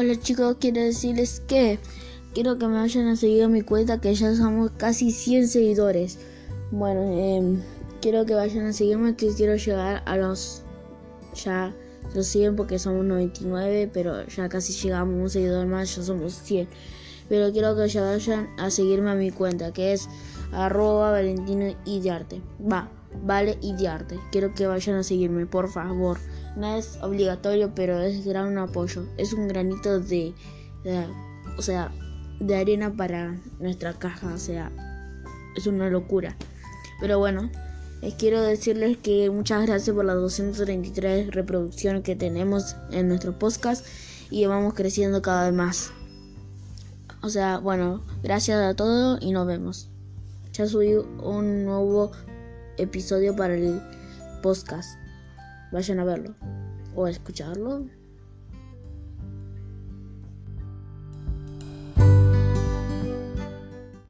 Hola chicos, quiero decirles que quiero que me vayan a seguir a mi cuenta que ya somos casi 100 seguidores. Bueno, em, quiero que vayan a seguirme que quiero llegar a los ya los 100 porque somos 99, pero ya casi llegamos un seguidor más, ya somos 100. Pero quiero que ya vayan a seguirme a mi cuenta que es arroba valentino y de. Va, vale y. Quiero que vayan a seguirme, por favor. No es obligatorio, pero es gran apoyo. Es un granito de, o sea, de arena para nuestra caja, o sea, es una locura. Pero bueno, les quiero decirles que muchas gracias por las 233 reproducciones que tenemos en nuestro podcast y vamos creciendo cada vez más. O sea, bueno, gracias a todos y nos vemos. Ya subí un nuevo episodio para el podcast. Vayan a verlo o a escucharlo.